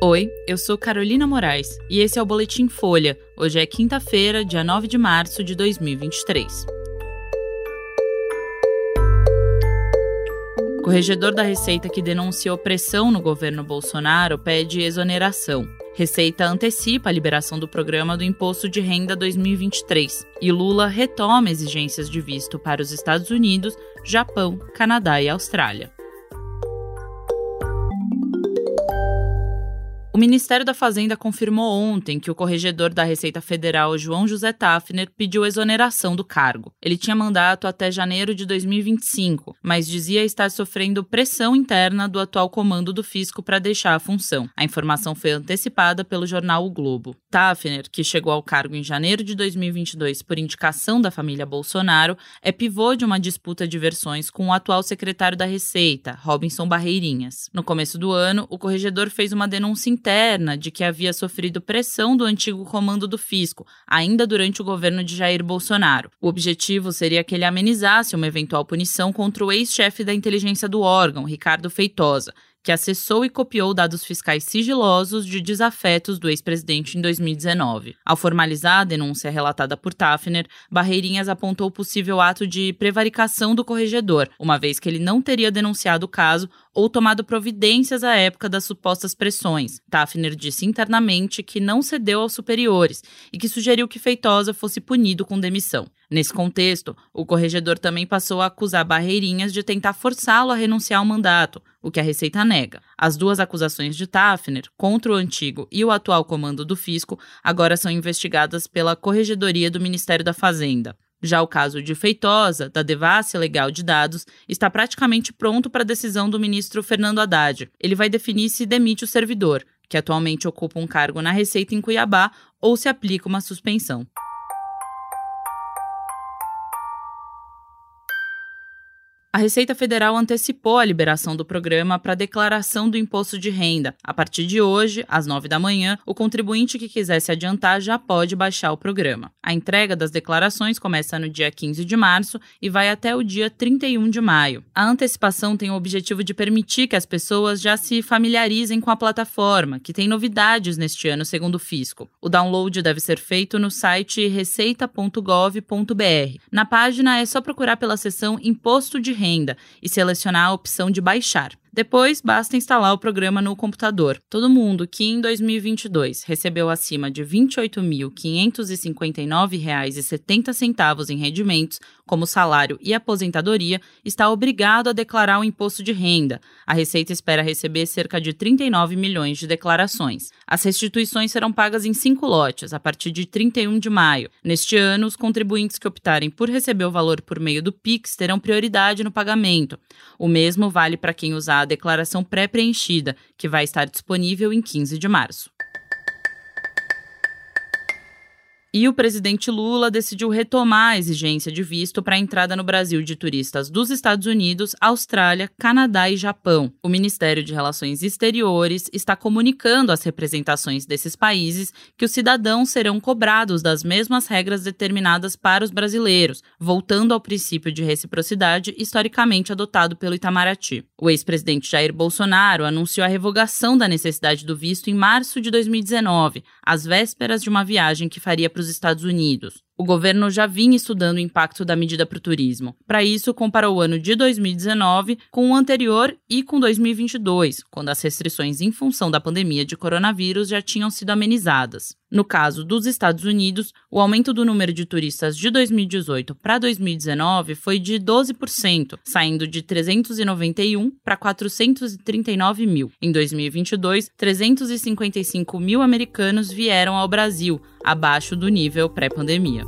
Oi, eu sou Carolina Moraes e esse é o Boletim Folha. Hoje é quinta-feira, dia 9 de março de 2023. Corregedor da Receita que denunciou pressão no governo Bolsonaro pede exoneração. Receita antecipa a liberação do programa do Imposto de Renda 2023 e Lula retoma exigências de visto para os Estados Unidos, Japão, Canadá e Austrália. O Ministério da Fazenda confirmou ontem que o corregedor da Receita Federal, João José Tafner, pediu exoneração do cargo. Ele tinha mandato até janeiro de 2025, mas dizia estar sofrendo pressão interna do atual comando do fisco para deixar a função. A informação foi antecipada pelo jornal O Globo. Tafner, que chegou ao cargo em janeiro de 2022 por indicação da família Bolsonaro, é pivô de uma disputa de versões com o atual secretário da Receita, Robinson Barreirinhas. No começo do ano, o corregedor fez uma denúncia interna interna de que havia sofrido pressão do antigo comando do fisco, ainda durante o governo de Jair Bolsonaro. O objetivo seria que ele amenizasse uma eventual punição contra o ex-chefe da inteligência do órgão, Ricardo Feitosa, que acessou e copiou dados fiscais sigilosos de desafetos do ex-presidente em 2019. Ao formalizar a denúncia relatada por Tafner, Barreirinhas apontou possível ato de prevaricação do corregedor, uma vez que ele não teria denunciado o caso ou tomado providências à época das supostas pressões. Tafner disse internamente que não cedeu aos superiores e que sugeriu que Feitosa fosse punido com demissão. Nesse contexto, o corregedor também passou a acusar Barreirinhas de tentar forçá-lo a renunciar ao mandato, o que a Receita nega. As duas acusações de Tafner, contra o antigo e o atual comando do fisco, agora são investigadas pela Corregedoria do Ministério da Fazenda. Já o caso de Feitosa, da devassa legal de dados, está praticamente pronto para a decisão do ministro Fernando Haddad. Ele vai definir se demite o servidor, que atualmente ocupa um cargo na Receita em Cuiabá, ou se aplica uma suspensão. A Receita Federal antecipou a liberação do programa para declaração do imposto de renda. A partir de hoje, às 9 da manhã, o contribuinte que quiser se adiantar já pode baixar o programa. A entrega das declarações começa no dia 15 de março e vai até o dia 31 de maio. A antecipação tem o objetivo de permitir que as pessoas já se familiarizem com a plataforma, que tem novidades neste ano, segundo o fisco. O download deve ser feito no site receita.gov.br. Na página é só procurar pela seção Imposto de Renda e selecionar a opção de baixar. Depois, basta instalar o programa no computador. Todo mundo que em 2022 recebeu acima de R$ 28.559,70 em rendimentos, como salário e aposentadoria, está obrigado a declarar o imposto de renda. A Receita espera receber cerca de 39 milhões de declarações. As restituições serão pagas em cinco lotes, a partir de 31 de maio. Neste ano, os contribuintes que optarem por receber o valor por meio do PIX terão prioridade no pagamento. O mesmo vale para quem usar declaração pré-preenchida, que vai estar disponível em 15 de março. E o presidente Lula decidiu retomar a exigência de visto para a entrada no Brasil de turistas dos Estados Unidos, Austrália, Canadá e Japão. O Ministério de Relações Exteriores está comunicando às representações desses países que os cidadãos serão cobrados das mesmas regras determinadas para os brasileiros, voltando ao princípio de reciprocidade historicamente adotado pelo Itamaraty. O ex-presidente Jair Bolsonaro anunciou a revogação da necessidade do visto em março de 2019, às vésperas de uma viagem que faria para os Estados Unidos. O governo já vinha estudando o impacto da medida para o turismo. Para isso, comparou o ano de 2019 com o anterior e com 2022, quando as restrições em função da pandemia de coronavírus já tinham sido amenizadas. No caso dos Estados Unidos, o aumento do número de turistas de 2018 para 2019 foi de 12%, saindo de 391 para 439 mil. Em 2022, 355 mil americanos vieram ao Brasil, abaixo do nível pré-pandemia.